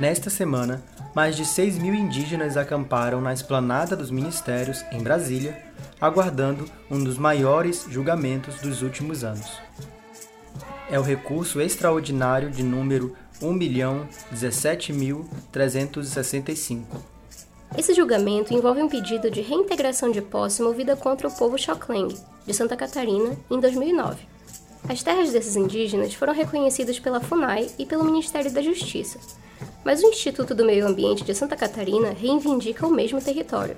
Nesta semana, mais de 6 mil indígenas acamparam na esplanada dos ministérios, em Brasília, aguardando um dos maiores julgamentos dos últimos anos. É o recurso extraordinário de número 1.017.365. Esse julgamento envolve um pedido de reintegração de posse movida contra o povo Xocleng, de Santa Catarina, em 2009. As terras desses indígenas foram reconhecidas pela FUNAI e pelo Ministério da Justiça, mas o Instituto do Meio Ambiente de Santa Catarina reivindica o mesmo território.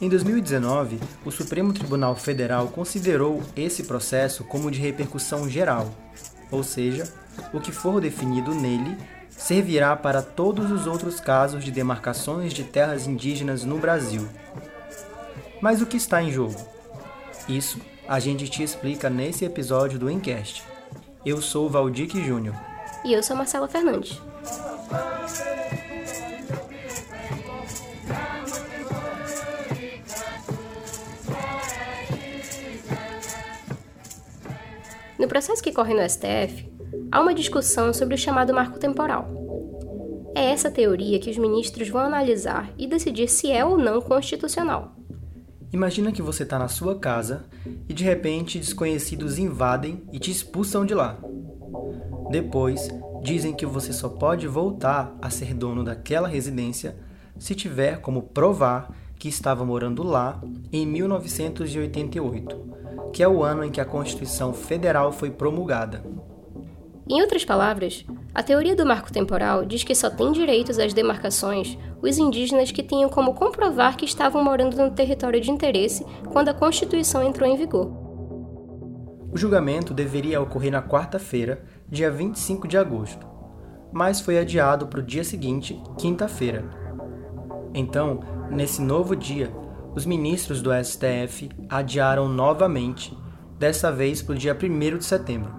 Em 2019, o Supremo Tribunal Federal considerou esse processo como de repercussão geral, ou seja, o que for definido nele servirá para todos os outros casos de demarcações de terras indígenas no Brasil. Mas o que está em jogo? Isso a gente te explica nesse episódio do Encast. Eu sou Valdir Júnior. E eu sou Marcela Fernandes. No processo que corre no STF, há uma discussão sobre o chamado marco temporal. É essa teoria que os ministros vão analisar e decidir se é ou não constitucional. Imagina que você está na sua casa e de repente desconhecidos invadem e te expulsam de lá. Depois, dizem que você só pode voltar a ser dono daquela residência se tiver como provar que estava morando lá em 1988, que é o ano em que a Constituição Federal foi promulgada. Em outras palavras, a teoria do marco temporal diz que só têm direitos às demarcações os indígenas que tenham como comprovar que estavam morando no território de interesse quando a Constituição entrou em vigor. O julgamento deveria ocorrer na quarta-feira, dia 25 de agosto, mas foi adiado para o dia seguinte, quinta-feira. Então, nesse novo dia, os ministros do STF adiaram novamente, dessa vez para o dia 1 de setembro.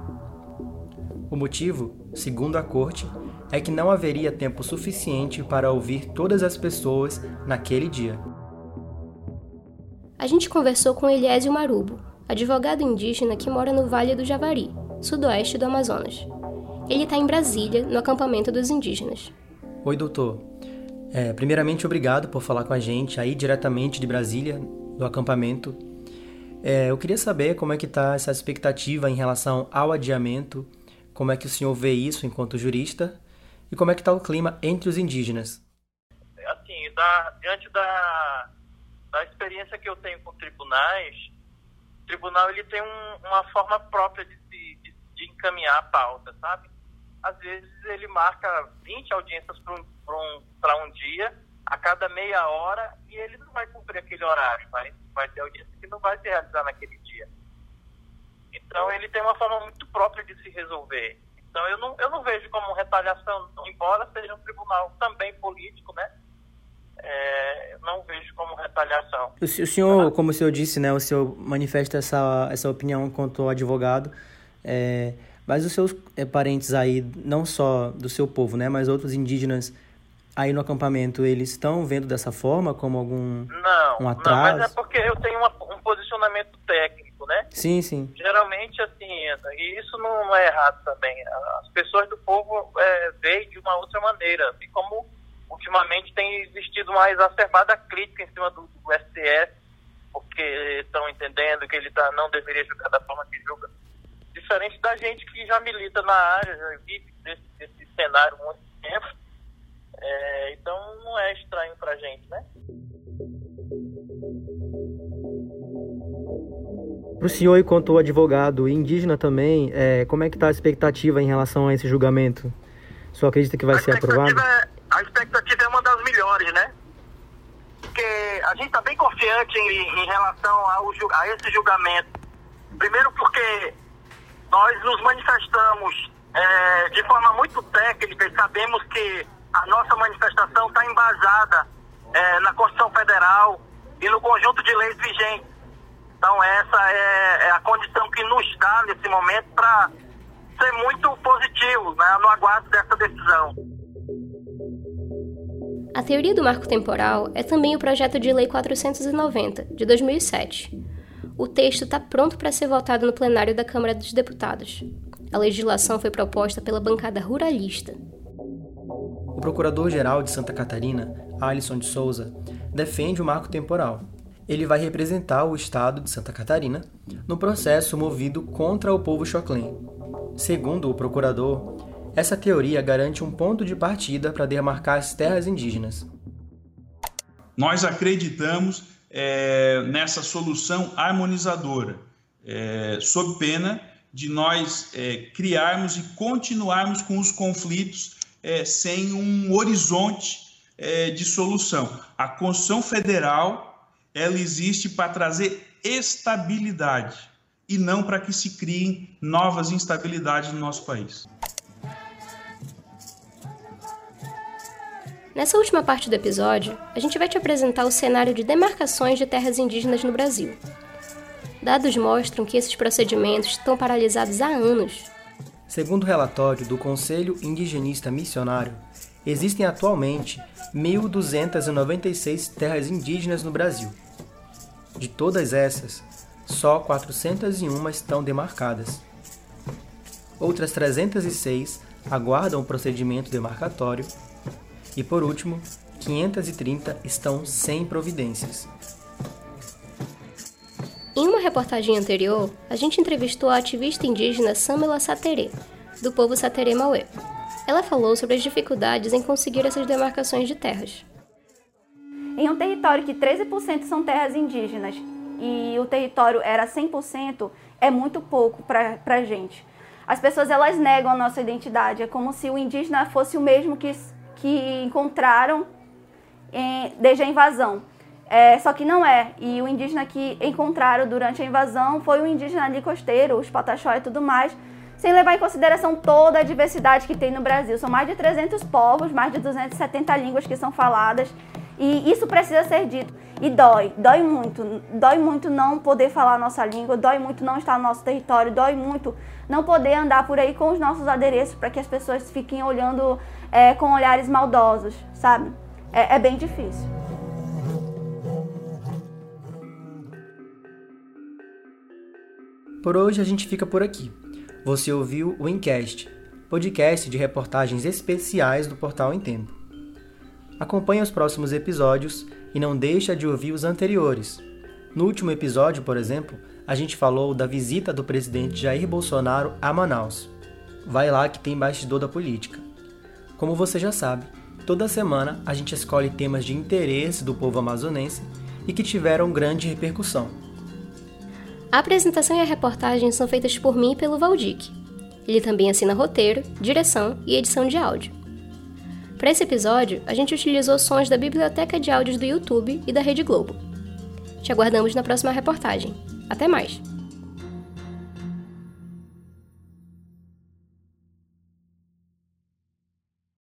O motivo, segundo a corte, é que não haveria tempo suficiente para ouvir todas as pessoas naquele dia. A gente conversou com Eliésio Marubo, advogado indígena que mora no Vale do Javari, sudoeste do Amazonas. Ele está em Brasília, no acampamento dos indígenas. Oi, doutor. É, primeiramente, obrigado por falar com a gente aí diretamente de Brasília, do acampamento. É, eu queria saber como é que está essa expectativa em relação ao adiamento, como é que o senhor vê isso enquanto jurista e como é que está o clima entre os indígenas. Assim, da, diante da, da experiência que eu tenho com tribunais, tribunal ele tem um, uma forma própria de, de, encaminhar a pauta, sabe? Às vezes ele marca 20 audiências para um, um, um dia, a cada meia hora, e ele não vai cumprir aquele horário, vai, vai ter audiência que não vai se realizar naquele dia. Então ele tem uma forma muito própria de se resolver. Então eu não, eu não vejo como retaliação, embora seja um tribunal também político, né? é, não vejo como retaliação. O, senhor, como o senhor disse, né, o senhor manifesta essa, essa opinião quanto advogado, é, mas os seus é, parentes aí, não só do seu povo, né, mas outros indígenas aí no acampamento, eles estão vendo dessa forma como algum não, um atraso? Não, mas é porque eu tenho uma, um posicionamento técnico, né? Sim, sim. Geralmente, assim, e isso não é errado também. As pessoas do povo é, veem de uma outra maneira, assim como ultimamente tem existido uma exacerbada crítica em cima do, do STF, porque estão entendendo que ele tá, não deveria julgar da forma que julga. Diferente da gente que já milita na área, já vive desse, desse cenário há muito tempo. É, então não é estranho para a gente, né? Para o senhor, enquanto advogado indígena também, é, como é que está a expectativa em relação a esse julgamento? O senhor acredita que vai ser aprovado? É a expectativa é uma das melhores, né? Porque a gente está bem confiante em, em relação ao, a esse julgamento. Primeiro porque nós nos manifestamos é, de forma muito técnica e sabemos que a nossa manifestação está embasada é, na Constituição Federal e no conjunto de leis vigentes. Então essa é, é a condição que nos dá nesse momento para ser muito positivo né, no aguardo dessa decisão. A teoria do marco temporal é também o projeto de lei 490, de 2007. O texto está pronto para ser votado no plenário da Câmara dos Deputados. A legislação foi proposta pela bancada ruralista. O procurador-geral de Santa Catarina, Alisson de Souza, defende o marco temporal. Ele vai representar o estado de Santa Catarina no processo movido contra o povo Choclen. Segundo o procurador, essa teoria garante um ponto de partida para demarcar as terras indígenas. Nós acreditamos é, nessa solução harmonizadora, é, sob pena de nós é, criarmos e continuarmos com os conflitos é, sem um horizonte é, de solução. A Constituição Federal ela existe para trazer estabilidade e não para que se criem novas instabilidades no nosso país. Nessa última parte do episódio, a gente vai te apresentar o cenário de demarcações de terras indígenas no Brasil. Dados mostram que esses procedimentos estão paralisados há anos. Segundo o relatório do Conselho Indigenista Missionário, existem atualmente 1.296 terras indígenas no Brasil. De todas essas, só 401 estão demarcadas. Outras 306 aguardam o procedimento demarcatório e por último, 530 estão sem providências. Em uma reportagem anterior, a gente entrevistou a ativista indígena Samela Sateré, do povo Sateré Maué. Ela falou sobre as dificuldades em conseguir essas demarcações de terras. Em um território que 13% são terras indígenas e o território era 100%, é muito pouco para a gente. As pessoas elas negam a nossa identidade, é como se o indígena fosse o mesmo que que encontraram em, desde a invasão. É, só que não é. E o indígena que encontraram durante a invasão foi o indígena ali costeiro, os pataxó e tudo mais, sem levar em consideração toda a diversidade que tem no Brasil. São mais de 300 povos, mais de 270 línguas que são faladas. E isso precisa ser dito. E dói, dói muito. Dói muito não poder falar a nossa língua, dói muito não estar no nosso território, dói muito não poder andar por aí com os nossos adereços para que as pessoas fiquem olhando é, com olhares maldosos, sabe? É, é bem difícil. Por hoje a gente fica por aqui. Você ouviu o Encast, podcast de reportagens especiais do Portal em Tempo. Acompanhe os próximos episódios e não deixa de ouvir os anteriores. No último episódio, por exemplo, a gente falou da visita do presidente Jair Bolsonaro a Manaus. Vai lá que tem bastidor da política. Como você já sabe, toda semana a gente escolhe temas de interesse do povo amazonense e que tiveram grande repercussão. A apresentação e a reportagem são feitas por mim e pelo Valdic. Ele também assina roteiro, direção e edição de áudio. Para esse episódio, a gente utilizou sons da biblioteca de áudios do YouTube e da Rede Globo. Te aguardamos na próxima reportagem. Até mais!